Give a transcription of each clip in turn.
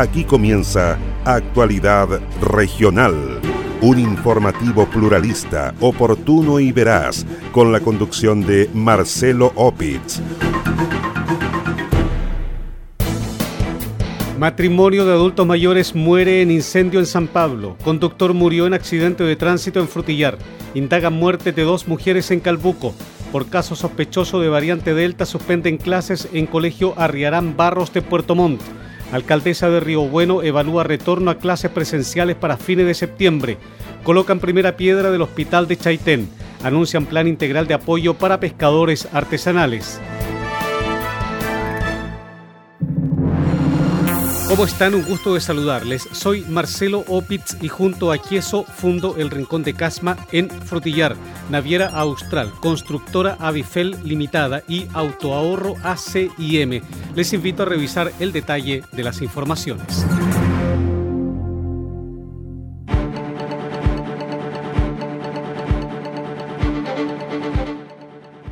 Aquí comienza Actualidad Regional, un informativo pluralista, oportuno y veraz, con la conducción de Marcelo Opitz. Matrimonio de adultos mayores muere en incendio en San Pablo. Conductor murió en accidente de tránsito en Frutillar. Indagan muerte de dos mujeres en Calbuco. Por caso sospechoso de variante Delta suspenden clases en Colegio Arriarán Barros de Puerto Montt. Alcaldesa de Río Bueno evalúa retorno a clases presenciales para fines de septiembre. Colocan primera piedra del hospital de Chaitén. Anuncian plan integral de apoyo para pescadores artesanales. ¿Cómo están? Un gusto de saludarles. Soy Marcelo Opitz y junto a Quieso fundo el Rincón de Casma en Frutillar, Naviera Austral, Constructora Avifel Limitada y Autoahorro ACIM. Les invito a revisar el detalle de las informaciones.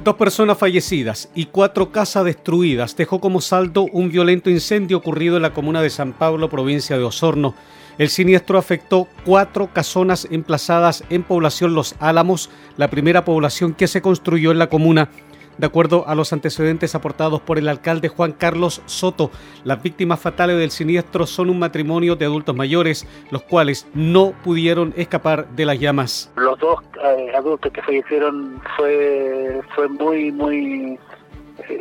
Dos personas fallecidas y cuatro casas destruidas dejó como saldo un violento incendio ocurrido en la comuna de San Pablo, provincia de Osorno. El siniestro afectó cuatro casonas emplazadas en población Los Álamos, la primera población que se construyó en la comuna. De acuerdo a los antecedentes aportados por el alcalde Juan Carlos Soto, las víctimas fatales del siniestro son un matrimonio de adultos mayores, los cuales no pudieron escapar de las llamas. Los dos eh, adultos que fallecieron fue, fue muy, muy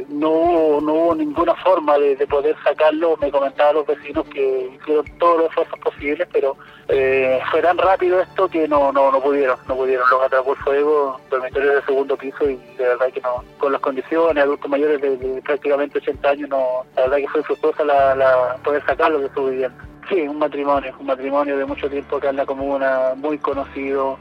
no no hubo ninguna forma de, poder sacarlo. Me comentaban los vecinos que hicieron todos los esfuerzos posibles, pero eh, fue tan rápido esto que no, no, no pudieron, no pudieron. Los atrapó el fuego, dormitorios de segundo piso y de verdad que no, con las condiciones, adultos mayores de, prácticamente 80 años, no, la verdad que fue fructuosa la, la poder sacarlo de su vivienda. Sí, un matrimonio, un matrimonio de mucho tiempo acá en la comuna, muy conocido,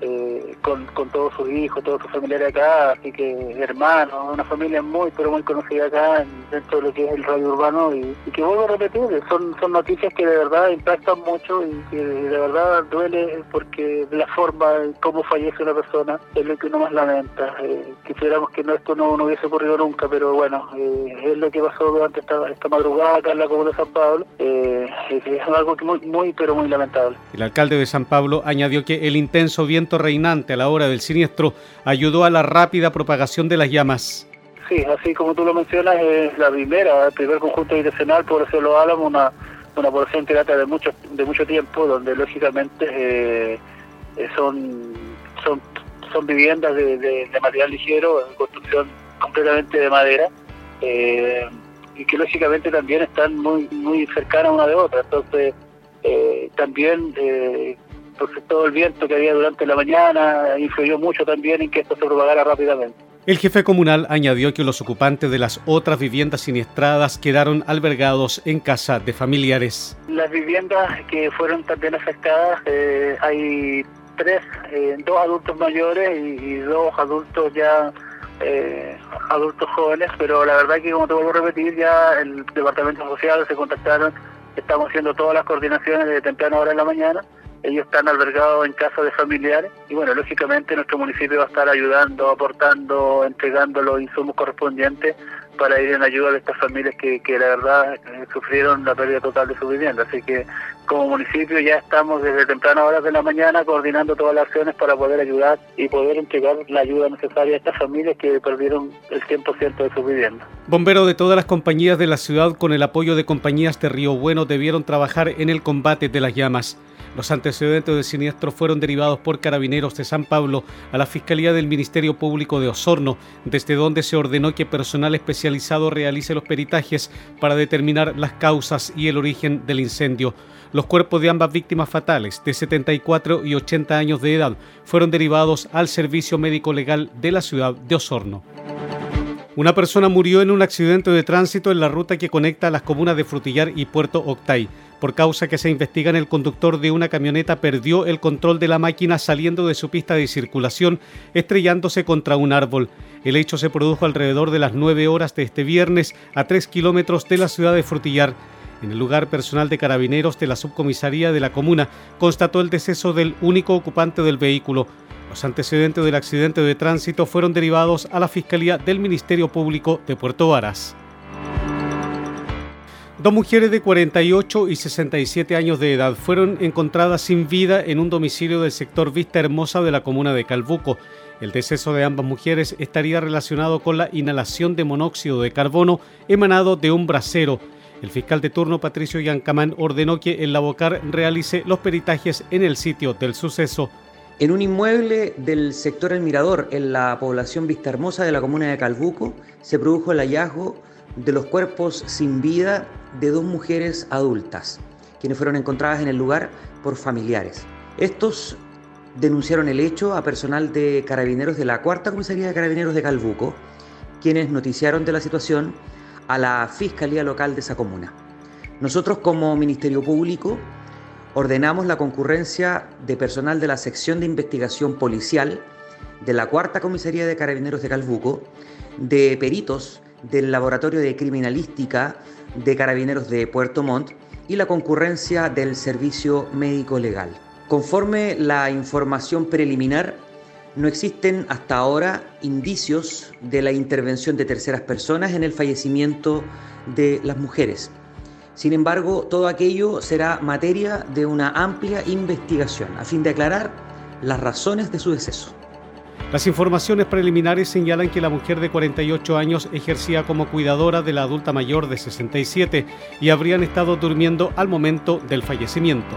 eh, con, con todos sus hijos, todos sus familiares acá, así que hermanos, una familia muy, pero muy conocida acá dentro de lo que es el radio urbano y, que vuelvo a repetir, son, son noticias que de verdad impactan mucho y que de verdad duele porque la forma en cómo fallece una persona es lo que uno más lamenta. Eh, quisiéramos que no, esto no, hubiese ocurrido nunca, pero bueno, eh, es lo que pasó durante esta, esta madrugada acá en la comuna de San Pablo, es algo que muy, muy, pero muy lamentable. El alcalde de San Pablo añadió que el intenso viento reinante a la hora del siniestro ayudó a la rápida propagación de las llamas. Sí, así como tú lo mencionas, es la primera, el primer conjunto habitacional, por eso lo Álamo, una, una población que data de mucho, de mucho tiempo, donde lógicamente eh, eh, son, son, son viviendas de, material ligero, de construcción completamente de madera, eh, y que lógicamente también están muy, muy cercanas una de otra. Entonces, también entonces todo el viento que había durante la mañana influyó mucho también en que esto se propagara rápidamente. El jefe comunal añadió que los ocupantes de las otras viviendas siniestradas quedaron albergados en casa de familiares. Las viviendas que fueron también afectadas, eh, hay tres, eh, dos adultos mayores y, dos adultos ya eh, adultos jóvenes, pero la verdad que como te vuelvo a repetir, ya el departamento social se contactaron, estamos haciendo todas las coordinaciones de temprano hora en la mañana ellos están albergados en casa de familiares y bueno, lógicamente nuestro municipio va a estar ayudando, aportando, entregando los insumos correspondientes para ir en ayuda de estas familias que, que la verdad eh, sufrieron la pérdida total de su vivienda. Así que como municipio ya estamos desde tempranas horas de la mañana coordinando todas las acciones para poder ayudar y poder entregar la ayuda necesaria a estas familias que perdieron el 100% de su vivienda. Bomberos de todas las compañías de la ciudad con el apoyo de compañías de Río Bueno debieron trabajar en el combate de las llamas. Los antecedentes del siniestro fueron derivados por carabineros de San Pablo a la Fiscalía del Ministerio Público de Osorno, desde donde se ordenó que personal especializado realice los peritajes para determinar las causas y el origen del incendio. Los cuerpos de ambas víctimas fatales, de 74 y 80 años de edad, fueron derivados al Servicio Médico Legal de la ciudad de Osorno. Una persona murió en un accidente de tránsito en la ruta que conecta las comunas de Frutillar y Puerto Octay. Por causa que se investigan, el conductor de una camioneta perdió el control de la máquina saliendo de su pista de circulación, estrellándose contra un árbol. El hecho se produjo alrededor de las 9 horas de este viernes a 3 kilómetros de la ciudad de Frutillar. En el lugar personal de carabineros de la subcomisaría de la comuna constató el deceso del único ocupante del vehículo. Los antecedentes del accidente de tránsito fueron derivados a la Fiscalía del Ministerio Público de Puerto Varas. Dos mujeres de 48 y 67 años de edad fueron encontradas sin vida en un domicilio del sector Vista Hermosa de la comuna de Calbuco. El deceso de ambas mujeres estaría relacionado con la inhalación de monóxido de carbono emanado de un brasero. El fiscal de turno Patricio Yancamán ordenó que el Labocar realice los peritajes en el sitio del suceso. En un inmueble del sector El Mirador, en la población Vista Hermosa de la comuna de Calbuco, se produjo el hallazgo de los cuerpos sin vida de dos mujeres adultas, quienes fueron encontradas en el lugar por familiares. Estos denunciaron el hecho a personal de carabineros de la Cuarta Comisaría de Carabineros de Calbuco, quienes noticiaron de la situación a la Fiscalía Local de esa comuna. Nosotros como Ministerio Público ordenamos la concurrencia de personal de la sección de investigación policial de la Cuarta Comisaría de Carabineros de Calbuco, de peritos del Laboratorio de Criminalística de Carabineros de Puerto Montt y la concurrencia del Servicio Médico Legal. Conforme la información preliminar, no existen hasta ahora indicios de la intervención de terceras personas en el fallecimiento de las mujeres. Sin embargo, todo aquello será materia de una amplia investigación a fin de aclarar las razones de su deceso. Las informaciones preliminares señalan que la mujer de 48 años ejercía como cuidadora de la adulta mayor de 67 y habrían estado durmiendo al momento del fallecimiento.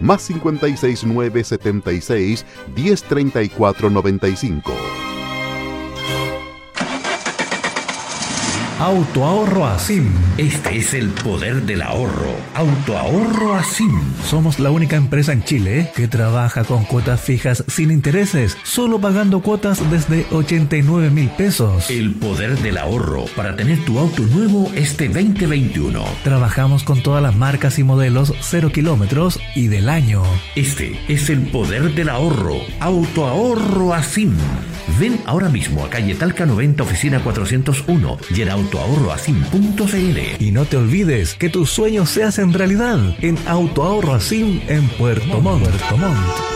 más 569 76 Autoahorro Asim. Este es el poder del ahorro. Autoahorro Asim. Somos la única empresa en Chile que trabaja con cuotas fijas sin intereses, solo pagando cuotas desde 89 mil pesos. El poder del ahorro para tener tu auto nuevo este 2021. Trabajamos con todas las marcas y modelos 0 kilómetros y del año. Este es el poder del ahorro. Autoahorro Asim. Ven ahora mismo a calle Talca 90, oficina 401 autoahorroasim.cl. Y no te olvides que tus sueños se hacen realidad en Autoahorro Asim en Puerto Montt. Puerto Montt.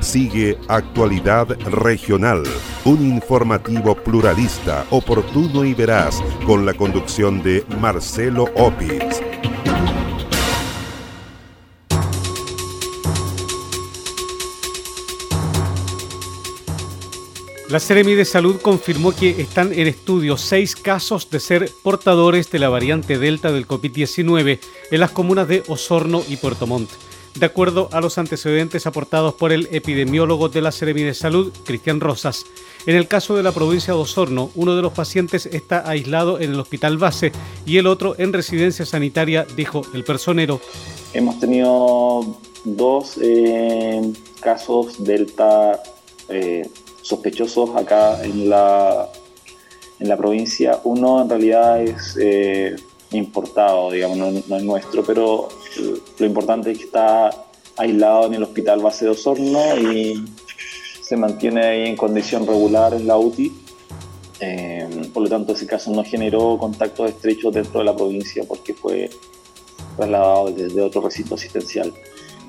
Sigue Actualidad Regional, un informativo pluralista, oportuno y veraz, con la conducción de Marcelo Opitz. La Seremi de Salud confirmó que están en estudio seis casos de ser portadores de la variante Delta del COVID-19 en las comunas de Osorno y Puerto Montt de acuerdo a los antecedentes aportados por el epidemiólogo de la Seremi de Salud, Cristian Rosas. En el caso de la provincia de Osorno, uno de los pacientes está aislado en el hospital base y el otro en residencia sanitaria, dijo el personero. Hemos tenido dos eh, casos delta eh, sospechosos acá en la, en la provincia. Uno en realidad es eh, importado, digamos, no, es nuestro, pero lo importante es que está aislado en el hospital base de Osorno y se mantiene ahí en condición regular en la UTI. Eh, por lo tanto, ese caso no generó contactos estrechos dentro de la provincia porque fue trasladado desde otro recinto asistencial.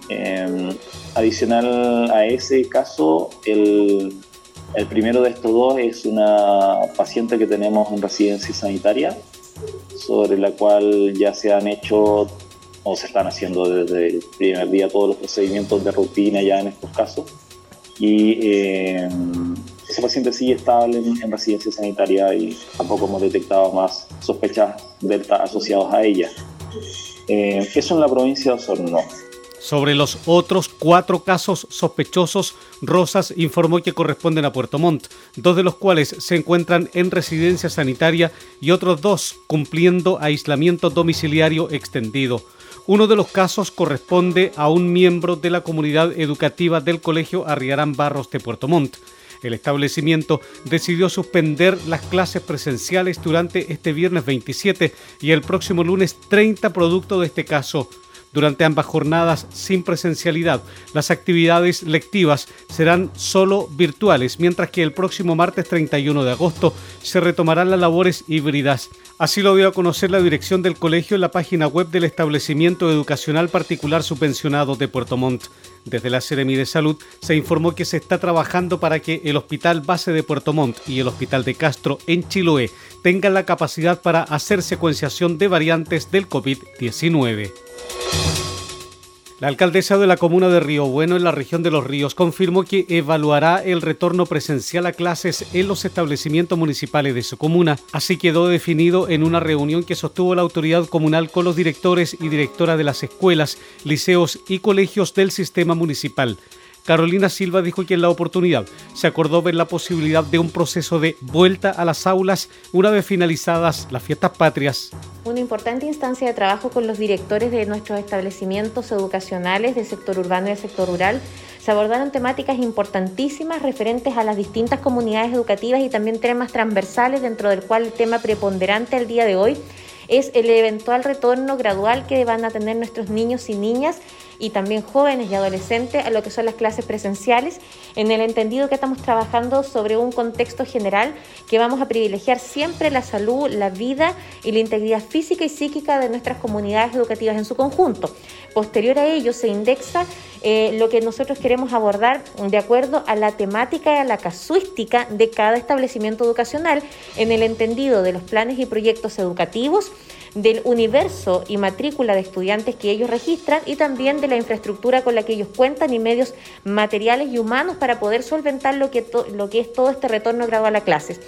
Eh, adicional a ese caso, el, el primero de estos dos es una paciente que tenemos en residencia sanitaria, sobre la cual ya se han hecho o se están haciendo desde el primer día todos los procedimientos de rutina ya en estos casos. Y eh, ese paciente sigue estable en, residencia sanitaria y tampoco hemos detectado más sospechas delta asociadas a ella. Eh, eso en la provincia de Osorno. Sobre los otros cuatro casos sospechosos, Rosas informó que corresponden a Puerto Montt, dos de los cuales se encuentran en residencia sanitaria y otros dos cumpliendo aislamiento domiciliario extendido. Uno de los casos corresponde a un miembro de la comunidad educativa del Colegio Arriarán Barros de Puerto Montt. El establecimiento decidió suspender las clases presenciales durante este viernes 27 y el próximo lunes 30 producto de este caso. Durante ambas jornadas sin presencialidad, las actividades lectivas serán solo virtuales, mientras que el próximo martes 31 de agosto se retomarán las labores híbridas. Así lo dio a conocer la dirección del colegio en la página web del establecimiento educacional particular subvencionado de Puerto Montt. Desde la Seremi de Salud se informó que se está trabajando para que el Hospital Base de Puerto Montt y el Hospital de Castro en Chiloé tengan la capacidad para hacer secuenciación de variantes del COVID-19. La alcaldesa de la comuna de Río Bueno, en la región de Los Ríos, confirmó que evaluará el retorno presencial a clases en los establecimientos municipales de su comuna. Así quedó definido en una reunión que sostuvo la autoridad comunal con los directores y directoras de las escuelas, liceos y colegios del sistema municipal. Carolina Silva dijo que en la oportunidad se acordó ver la posibilidad de un proceso de vuelta a las aulas una vez finalizadas las fiestas patrias. Una importante instancia de trabajo con los directores de nuestros establecimientos educacionales del sector urbano y del sector rural. Se abordaron temáticas importantísimas referentes a las distintas comunidades educativas y también temas transversales, dentro del cual el tema preponderante al día de hoy es el eventual retorno gradual que van a tener nuestros niños y niñas y también jóvenes y adolescentes a lo que son las clases presenciales, en el entendido que estamos trabajando sobre un contexto general que vamos a privilegiar siempre la salud, la vida y la integridad física y psíquica de nuestras comunidades educativas en su conjunto. Posterior a ello se indexa eh, lo que nosotros queremos abordar de acuerdo a la temática y a la casuística de cada establecimiento educacional en el entendido de los planes y proyectos educativos, del universo y matrícula de estudiantes que ellos registran y también de la infraestructura con la que ellos cuentan y medios materiales y humanos para poder solventar lo que, lo que es todo este retorno gradual a clases.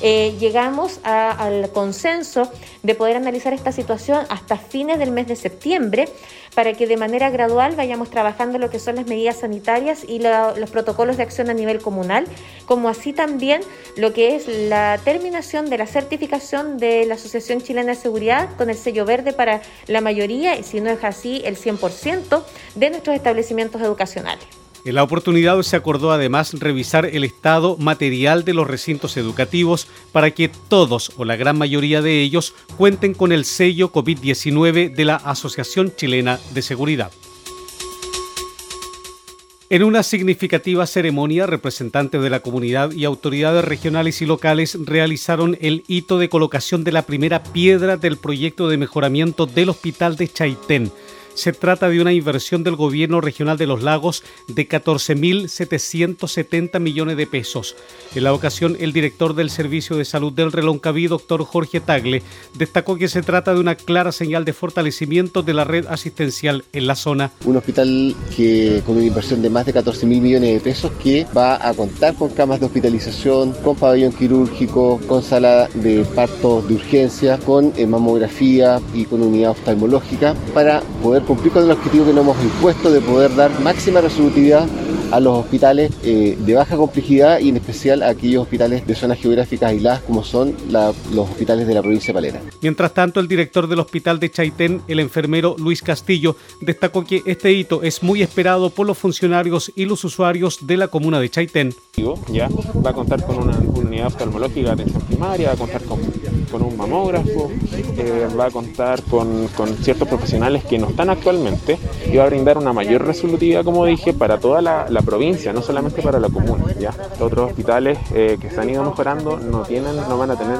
Eh, llegamos al consenso de poder analizar esta situación hasta fines del mes de septiembre para que de manera gradual vayamos trabajando lo que son las medidas sanitarias y los protocolos de acción a nivel comunal, como así también lo que es la terminación de la certificación de la Asociación Chilena de Seguridad con el sello verde para la mayoría, y si no es así, el 100% de nuestros establecimientos educacionales. En la oportunidad se acordó además revisar el estado material de los recintos educativos para que todos o la gran mayoría de ellos cuenten con el sello COVID-19 de la Asociación Chilena de Seguridad. En una significativa ceremonia, representantes de la comunidad y autoridades regionales y locales realizaron el hito de colocación de la primera piedra del proyecto de mejoramiento del Hospital de Chaitén se trata de una inversión del gobierno regional de los lagos de 14.770 millones de pesos. En la ocasión, el director del Servicio de Salud del Reloncaví, doctor Jorge Tagle, destacó que se trata de una clara señal de fortalecimiento de la red asistencial en la zona. Un hospital que con una inversión de más de 14 mil millones de pesos que va a contar con camas de hospitalización, con pabellón quirúrgico, con sala de parto de urgencia, con mamografía y con unidad oftalmológica para poder cumplir con el objetivo que nos hemos impuesto de poder dar máxima resolutividad a los hospitales eh, de baja complejidad y en especial a aquellos hospitales de zonas geográficas aisladas como son los hospitales de la provincia de Palera. Mientras tanto, el director del hospital de Chaitén, el enfermero Luis Castillo, destacó que este hito es muy esperado por los funcionarios y los usuarios de la comuna de Chaitén. Ya va a contar con una unidad oftalmológica de atención primaria, va a contar con, un mamógrafo, eh, va a contar con, ciertos profesionales que no están actualmente y va a brindar una mayor resolutividad, como dije, para toda la, provincia, no solamente para la comuna. ¿ya? Otros hospitales eh, que se han ido mejorando no, tienen, no van a tener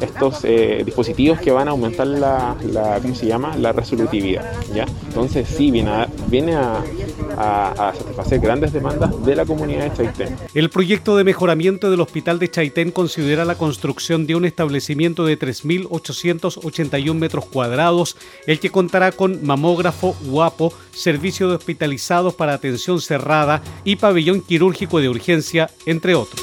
estos eh, dispositivos que van a aumentar la, ¿cómo se llama? la resolutividad. ¿ya? Entonces sí, viene a, viene a, a, satisfacer grandes demandas de la comunidad de Chaitén. El proyecto de mejoramiento del hospital de Chaitén considera la construcción de un establecimiento de 3.881 metros cuadrados, el que contará con mamógrafo guapo, servicio de hospitalizados para atención cerrada y pabellón quirúrgico de urgencia, entre otros.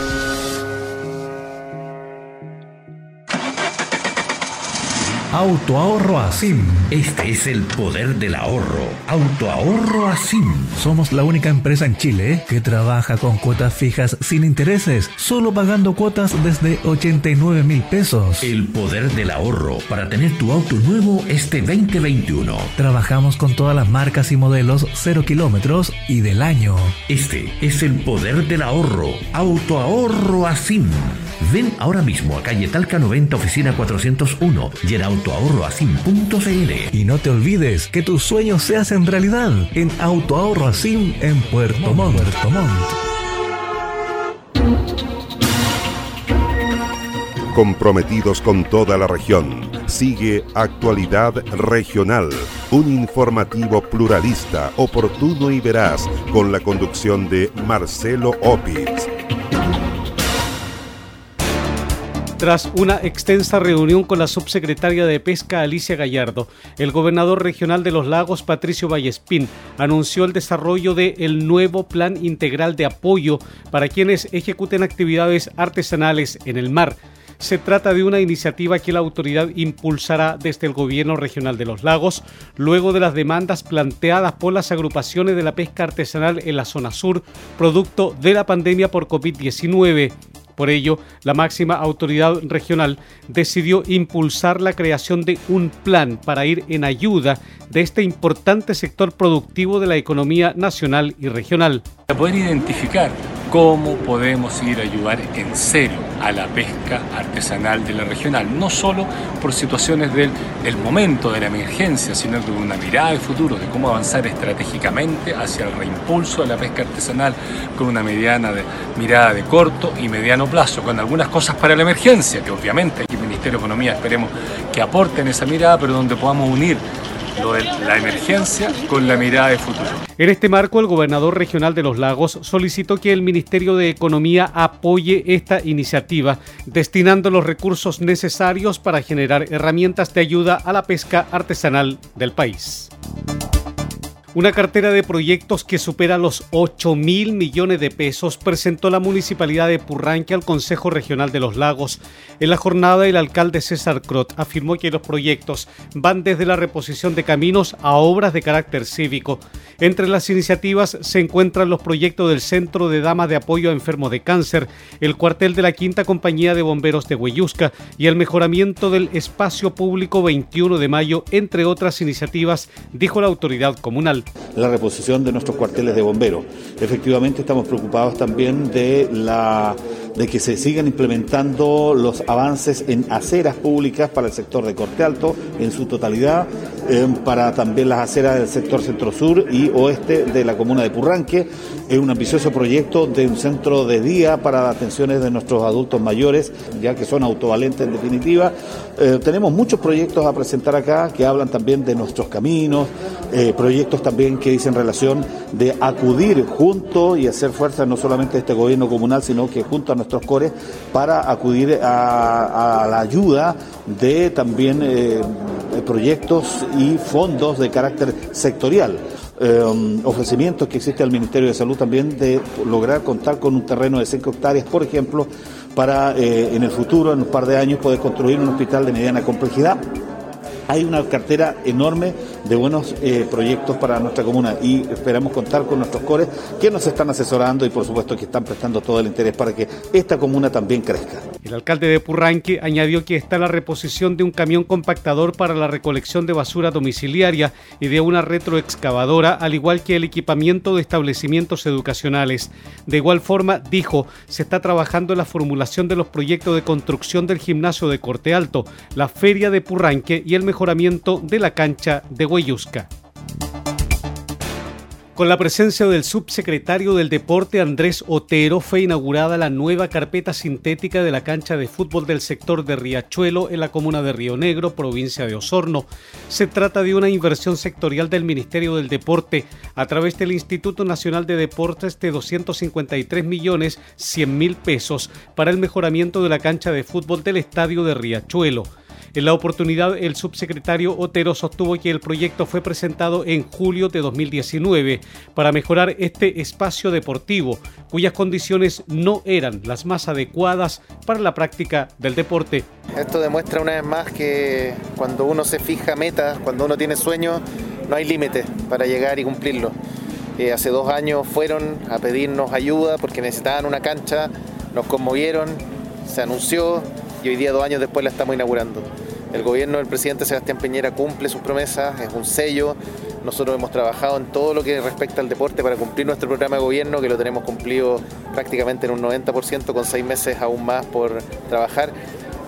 Autoahorro ASIM. Este es el poder del ahorro. Autoahorro ASIM. Somos la única empresa en Chile que trabaja con cuotas fijas sin intereses, solo pagando cuotas desde 89 mil pesos. El poder del ahorro para tener tu auto nuevo este 2021. Trabajamos con todas las marcas y modelos 0 kilómetros y del año. Este es el poder del ahorro. Autoahorro ASIM. Ven ahora mismo a calle Talca 90, oficina 401 y en autoahorroasim.cl. Y no te olvides que tus sueños se hacen realidad en Autoahorro Asim en Puerto Montt. Puerto Montt. Comprometidos con toda la región. Sigue Actualidad Regional, un informativo pluralista, oportuno y veraz, con la conducción de Marcelo Opitz. Tras una extensa reunión con la subsecretaria de Pesca Alicia Gallardo, el gobernador regional de los lagos Patricio Vallespín anunció el desarrollo del el nuevo Plan Integral de Apoyo para quienes ejecuten actividades artesanales en el mar. Se trata de una iniciativa que la autoridad impulsará desde el gobierno regional de los lagos, luego de las demandas planteadas por las agrupaciones de la pesca artesanal en la zona sur, producto de la pandemia por COVID-19. Por ello, la máxima autoridad regional decidió impulsar la creación de un plan para ir en ayuda de este importante sector productivo de la economía nacional y regional. Para poder identificar cómo podemos ir a ayudar en serio a la pesca artesanal de la regional, no solo por situaciones del, momento de la emergencia, sino con una mirada de futuro, de cómo avanzar estratégicamente hacia el reimpulso de la pesca artesanal con una mediana de, mirada de corto y mediano plazo, con algunas cosas para la emergencia, que obviamente aquí el Ministerio de Economía esperemos que aporten esa mirada, pero donde podamos unir lo de la emergencia con la mirada de futuro. En este marco, el gobernador regional de los lagos solicitó que el Ministerio de Economía apoye esta iniciativa, destinando los recursos necesarios para generar herramientas de ayuda a la pesca artesanal del país. Una cartera de proyectos que supera los 8 mil millones de pesos presentó la municipalidad de Purranque al Consejo Regional de los Lagos. En la jornada, el alcalde César Crot afirmó que los proyectos van desde la reposición de caminos a obras de carácter cívico. Entre las iniciativas se encuentran los proyectos del Centro de Damas de Apoyo a Enfermos de Cáncer, el cuartel de la Quinta Compañía de Bomberos de Hueyusca y el mejoramiento del espacio público 21 de mayo, entre otras iniciativas, dijo la autoridad comunal la reposición de nuestros cuarteles de bomberos. Efectivamente estamos preocupados también de la de que se sigan implementando los avances en aceras públicas para el sector de Corte Alto en su totalidad, eh, para también las aceras del sector centro-sur y oeste de la comuna de Purranque. Es un ambicioso proyecto de un centro de día para atenciones de nuestros adultos mayores, ya que son autovalentes en definitiva. Eh, tenemos muchos proyectos a presentar acá que hablan también de nuestros caminos, eh, proyectos también que dicen relación de acudir junto y hacer fuerza no solamente este gobierno comunal, sino que junto a nuestros cores para acudir a, la ayuda de también eh, proyectos y fondos de carácter sectorial. ofrecimientos que existe al Ministerio de Salud también de lograr contar con un terreno de 5 hectáreas, por ejemplo, para eh, en el futuro, en un par de años, poder construir un hospital de mediana complejidad. Hay una cartera enorme de buenos eh, proyectos para nuestra comuna y esperamos contar con nuestros cores que nos están asesorando y por supuesto que están prestando todo el interés para que esta comuna también crezca. El alcalde de Purranque añadió que está la reposición de un camión compactador para la recolección de basura domiciliaria y de una retroexcavadora, al igual que el equipamiento de establecimientos educacionales. De igual forma, dijo, se está trabajando en la formulación de los proyectos de construcción del gimnasio de Corte Alto, la feria de Purranque y el mejoramiento de la cancha de Huayusca. Con la presencia del subsecretario del Deporte Andrés Otero fue inaugurada la nueva carpeta sintética de la cancha de fútbol del sector de Riachuelo en la comuna de Río Negro, provincia de Osorno. Se trata de una inversión sectorial del Ministerio del Deporte a través del Instituto Nacional de Deportes de 253 millones 100 mil pesos para el mejoramiento de la cancha de fútbol del estadio de Riachuelo. En la oportunidad, el subsecretario Otero sostuvo que el proyecto fue presentado en julio de 2019 para mejorar este espacio deportivo, cuyas condiciones no eran las más adecuadas para la práctica del deporte. Esto demuestra una vez más que cuando uno se fija metas, cuando uno tiene sueños, no hay límite para llegar y cumplirlo. Eh, hace dos años fueron a pedirnos ayuda porque necesitaban una cancha, nos conmovieron, se anunció, y hoy día, dos años después, la estamos inaugurando. El gobierno del presidente Sebastián Peñera cumple sus promesas, es un sello. Nosotros hemos trabajado en todo lo que respecta al deporte para cumplir nuestro programa de gobierno, que lo tenemos cumplido prácticamente en un 90%, con seis meses aún más por trabajar.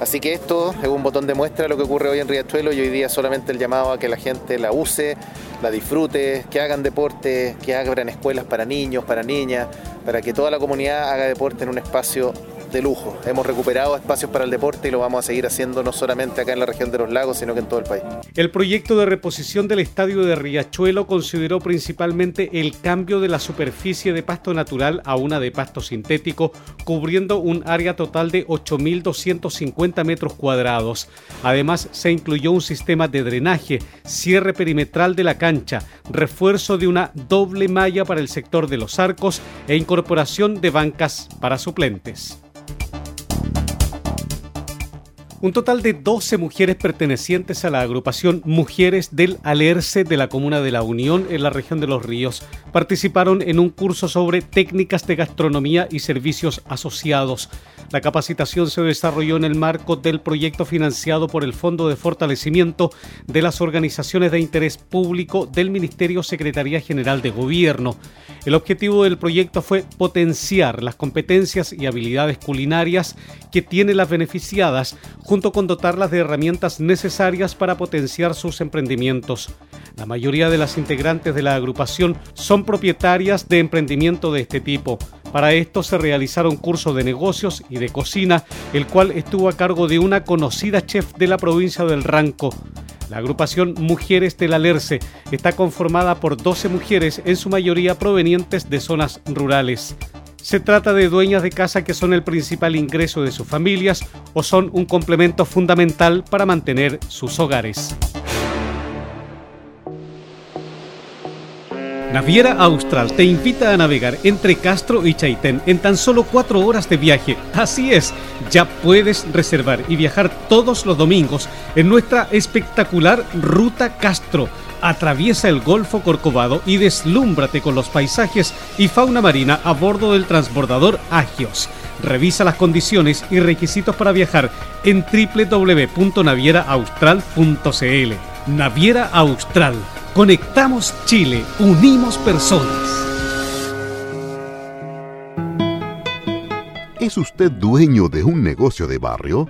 Así que esto es un botón de muestra de lo que ocurre hoy en Riachuelo y hoy día solamente el llamado a que la gente la use, la disfrute, que hagan deporte, que abran escuelas para niños, para niñas, para que toda la comunidad haga deporte en un espacio de lujo. Hemos recuperado espacios para el deporte y lo vamos a seguir haciendo no solamente acá en la región de los lagos, sino que en todo el país. El proyecto de reposición del estadio de Riachuelo consideró principalmente el cambio de la superficie de pasto natural a una de pasto sintético, cubriendo un área total de 8.250 metros cuadrados. Además, se incluyó un sistema de drenaje, cierre perimetral de la cancha, refuerzo de una doble malla para el sector de los arcos e incorporación de bancas para suplentes. Un total de 12 mujeres pertenecientes a la agrupación Mujeres del Alerce de la Comuna de la Unión en la región de Los Ríos participaron en un curso sobre técnicas de gastronomía y servicios asociados. La capacitación se desarrolló en el marco del proyecto financiado por el Fondo de Fortalecimiento de las Organizaciones de Interés Público del Ministerio Secretaría General de Gobierno. El objetivo del proyecto fue potenciar las competencias y habilidades culinarias que tienen las beneficiadas, junto con dotarlas de herramientas necesarias para potenciar sus emprendimientos. La mayoría de las integrantes de la agrupación son propietarias de emprendimiento de este tipo. Para esto se realizaron cursos de negocios y de cocina, el cual estuvo a cargo de una conocida chef de la provincia del Ranco. La agrupación Mujeres del Alerce está conformada por 12 mujeres, en su mayoría provenientes de zonas rurales. Se trata de dueñas de casa que son el principal ingreso de sus familias o son un complemento fundamental para mantener sus hogares. Naviera Austral te invita a navegar entre Castro y Chaitén en tan solo cuatro horas de viaje. Así es, ya puedes reservar y viajar todos los domingos en nuestra espectacular Ruta Castro. Atraviesa el Golfo Corcovado y deslúmbrate con los paisajes y fauna marina a bordo del transbordador Agios. Revisa las condiciones y requisitos para viajar en www.navieraaustral.cl. Naviera Austral Conectamos Chile, unimos personas. ¿Es usted dueño de un negocio de barrio?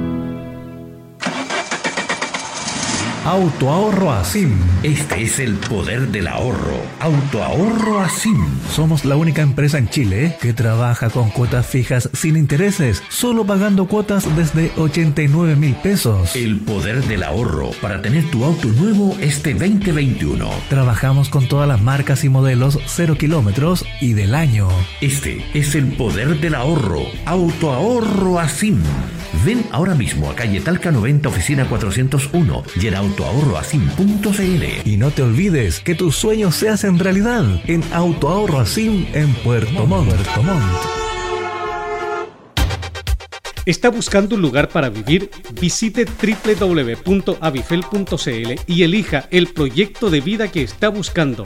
Autoahorro Asim. Este es el poder del ahorro. Autoahorro Asim. Somos la única empresa en Chile que trabaja con cuotas fijas sin intereses, solo pagando cuotas desde 89 mil pesos. El poder del ahorro para tener tu auto nuevo este 2021. Trabajamos con todas las marcas y modelos 0 kilómetros y del año. Este es el poder del ahorro. Autoahorro Asim. Ven ahora mismo a calle Talca 90, oficina 401 autoahorroasim.cl. Y no te olvides que tus sueños se hacen realidad en Autoahorro en Puerto Montt. Montt. ¿Está buscando un lugar para vivir? Visite www.avifel.cl y elija el proyecto de vida que está buscando.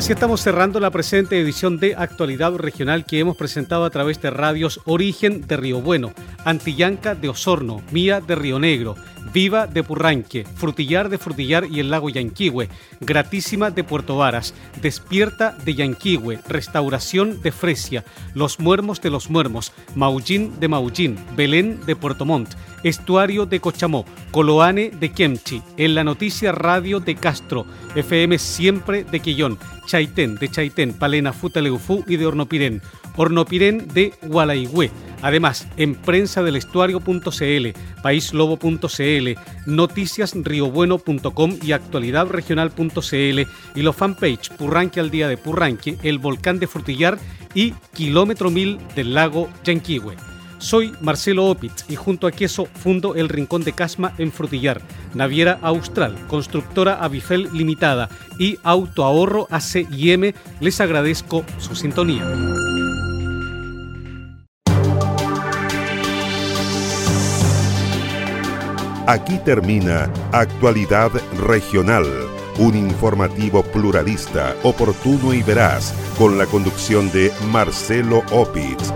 Así estamos cerrando la presente edición de Actualidad Regional que hemos presentado a través de radios Origen de Río Bueno, Antillanca de Osorno, Mía de Río Negro, Viva de Purranque, Frutillar de Frutillar y el lago Yanquihue, Gratísima de Puerto Varas, Despierta de Yanquihue, Restauración de Fresia, Los Muermos de los Muermos, Maullín de Maullín, Belén de Puerto Montt, Estuario de Cochamó, Coloane de Kemchi, En la Noticia Radio de Castro, FM Siempre de Quillón, Chaitén de Chaitén, Palena Futaleufú y de Hornopirén, Hornopirén de Gualaigüe. Además, en prensa del estuario.cl, paislobo.cl, noticiasriobueno.com y actualidadregional.cl y los fanpage Purranque al día de Purranque, el volcán de Frutillar y Kilómetro Mil del lago Yanquihue. Soy Marcelo Opitz y junto a Queso fundo el Rincón de Casma en Frutillar, Naviera Austral, Constructora Avifel Limitada y Autoahorro ACIM. Les agradezco su sintonía. Aquí termina Actualidad Regional, un informativo pluralista, oportuno y veraz, con la conducción de Marcelo Opitz.